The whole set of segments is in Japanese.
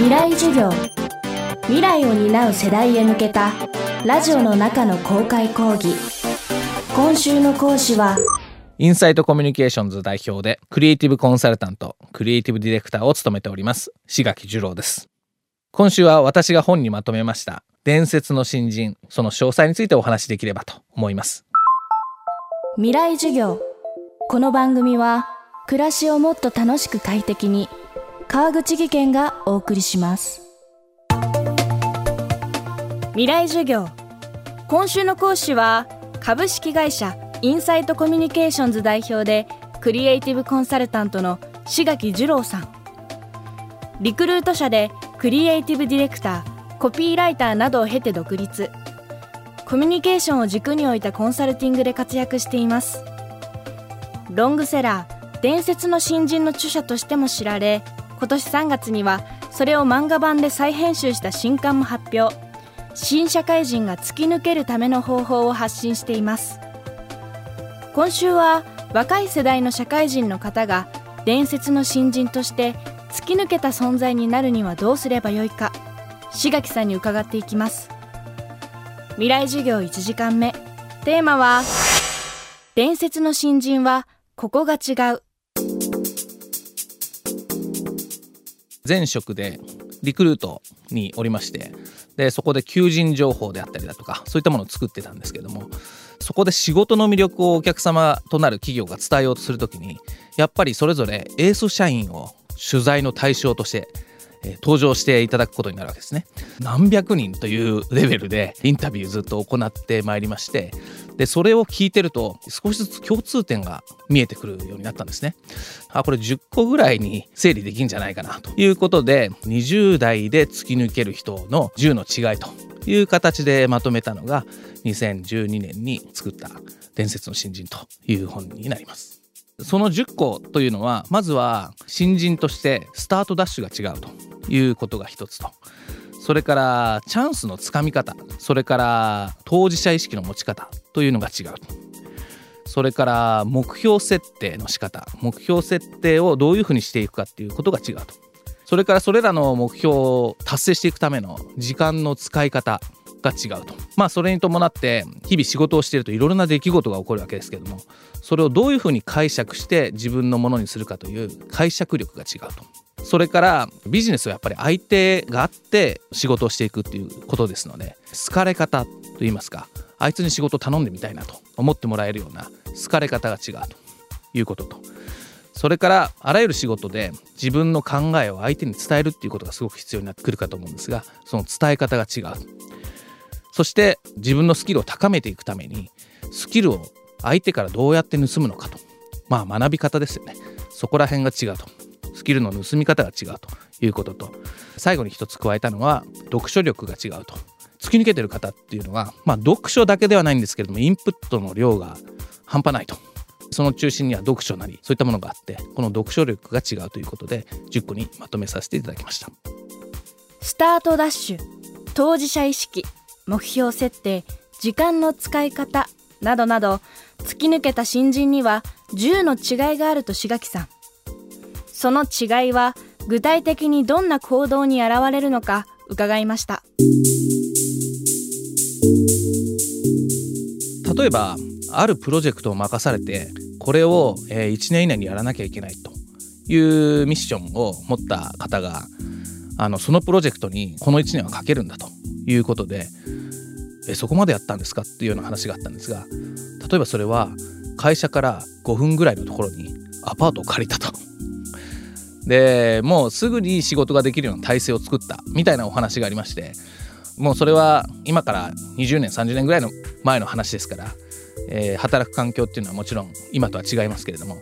未来授業。未来を担う世代へ向けたラジオの中の公開講義。今週の講師はインサイトコミュニケーションズ代表でクリエイティブコンサルタントクリエイティブディレクターを務めております志垣二郎です。今週は私が本にまとめました伝説の新人その詳細についてお話しできればと思います。未来授業。この番組は暮らしをもっと楽しく快適に川口義賢がお送りします。未来授業。今週の講師は株式会社インサイトコミュニケーションズ代表でクリエイティブコンサルタントの志垣二郎さん。リクルート社でクリエイティブディレクターコピーライターなどを経て独立。コミュニケーションを軸に置いたコンサルティングで活躍しています。ロングセラー伝説の新人の著者としても知られ今年3月にはそれを漫画版で再編集した新刊も発表。新社会人が突き抜けるための方法を発信しています。今週は若い世代の社会人の方が伝説の新人として突き抜けた存在になるにはどうすればよいか。志垣さんに伺っていきます。未来授業1時間目。テーマは伝説の新人はここが違う。前職でリクルートにおりましてでそこで求人情報であったりだとかそういったものを作ってたんですけどもそこで仕事の魅力をお客様となる企業が伝えようとする時にやっぱりそれぞれエース社員を取材の対象として登場していただくことになるわけですね。何百人というレベルでインタビューずっと行ってまいりましてでそれを聞いてると少しずつ共通点が見えてくるようになったんですね。あこれ10個ぐらいに整理できんじゃないかなということで20代で突き抜ける人の10の違いという形でまとめたのが2012年に作った「伝説の新人」という本になります。その10個というのはまずは新人としてスタートダッシュが違うということが一つと。それからチャンスのつかみ方。それから当事者意識の持ち方。というのが違うそれから目標設定の仕方。目標設定をどういうふうにしていくかっていうことが違うと。それからそれらの目標を達成していくための時間の使い方。が違うと。まあそれに伴って日々仕事をしているといろいろな出来事が起こるわけですけどもそれをどういうふうに解釈して自分のものにするかという解釈力が違うと。それからビジネスはやっぱり相手があって仕事をしていくっていうことですので好かれ方といいますかあいつに仕事を頼んでみたいなと思ってもらえるような好かれ方が違うと。いうことと。それからあらゆる仕事で自分の考えを相手に伝えるっていうことがすごく必要になってくるかと思うんですがその伝え方が違う。そして自分のスキルを高めていくためにスキルを相手からどうやって盗むのかと。まあ学び方ですよね。そこら辺が違うと。スキルの盗み方が違うと。いうことと。最後に一つ加えたのは読書力が違うと。突き抜けてる方っていうのはまあ読書だけではないんですけれどもインプットの量が半端ないと。その中心には読書なりそういったものがあってこの読書力が違うということで10個にまとめさせていただきました。スタートダッシュ。当事者意識。目標設定時間の使い方などなど突き抜けた新人には10の違いがあると志垣さん。その違いは具体的にどんな行動に現れるのか伺いました。例えばあるプロジェクトを任されてこれを1年以内にやらなきゃいけないと。いうミッションを持った方があのそのプロジェクトにこの1年はかけるんだということでえそこまでやったんですかっていうような話があったんですが例えばそれは会社から5分ぐらいのところにアパートを借りたと。でもうすぐに仕事ができるような体制を作ったみたいなお話がありましてもうそれは今から20年30年ぐらいの前の話ですから、えー、働く環境っていうのはもちろん今とは違いますけれども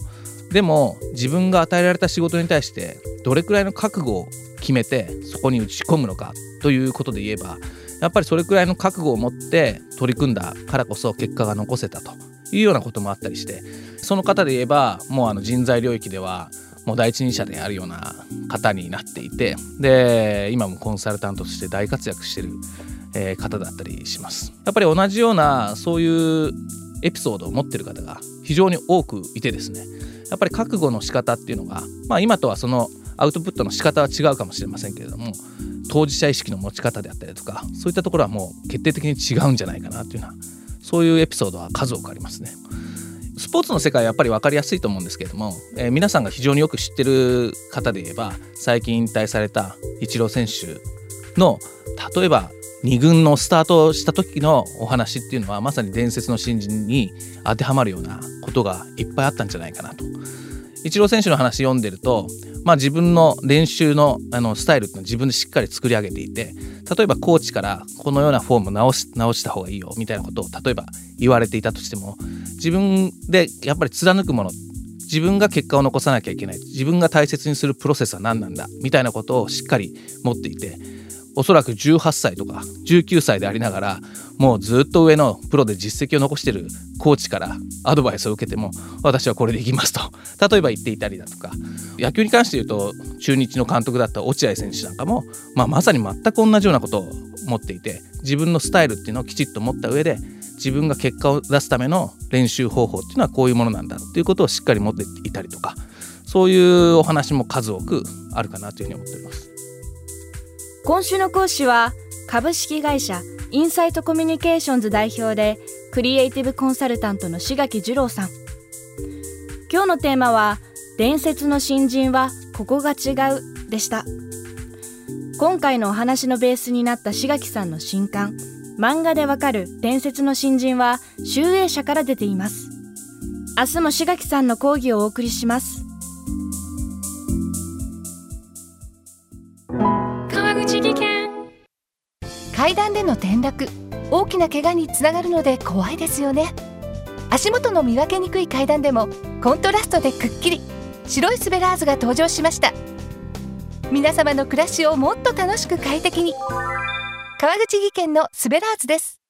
でも自分が与えられた仕事に対してどれくらいの覚悟を決めてそこに打ち込むのかということで言えばやっぱりそれくらいの覚悟を持って取り組んだからこそ結果が残せたというようなこともあったりしてその方で言えばもうあの人材領域ではもう第一人者であるような方になっていてで今もコンサルタントとして大活躍してる、方だったりします。やっぱり同じようなそういうエピソードを持ってる方が非常に多くいてですね。やっぱり覚悟の仕方っていうのが、まあ、今とはそのアウトプットの仕方は違うかもしれませんけれども当事者意識の持ち方であったりとかそういったところはもう決定的に違うんじゃないかなというようなそういうエピソードは数多くありますね。スポーツの世界はやっぱり分かりやすいと思うんですけれども、えー、皆さんが非常によく知ってる方で言えば最近引退されたイチロー選手の例えば2軍のスタートした時のお話っていうのはまさに伝説の新人に当てはまるようなことがいっぱいあったんじゃないかなと。イチロー選手の話読んでると、まあ、自分の練習のあのスタイルっていうのは自分でしっかり作り上げていて例えばコーチからこのようなフォーム直し直した方がいいよみたいなことを例えば言われていたとしても自分でやっぱり貫くもの自分が結果を残さなきゃいけない自分が大切にするプロセスは何なんだみたいなことをしっかり持っていておそらく18歳とか19歳でありながらもうずっと上のプロで実績を残してるコーチからアドバイスを受けても私はこれでいきますと例えば言っていたりだとか野球に関して言うと中日の監督だった落合選手なんかも、まあ、まさに全く同じようなことを持っていて自分のスタイルっていうのをきちっと持った上で自分が結果を出すための練習方法っていうのはこういうものなんだっていうことをしっかり持っていたりとかそういうお話も数多くあるかなというふうに思っております。今週の講師は株式会社インサイトコミュニケーションズ代表でクリエイティブコンサルタントの志垣二郎さん。今日のテーマは伝説の新人はここが違うでした。今回のお話のベースになった志垣さんの新刊漫画でわかる伝説の新人は集英社から出ています。明日も志垣さんの講義をお送りします。転落大きな怪我につながるので怖いですよね。足元の見分けにくい階段でもコントラストでくっきり。白いスベラーズが登場しました。皆様の暮らしをもっと楽しく快適に。川口技研のスベラーズです。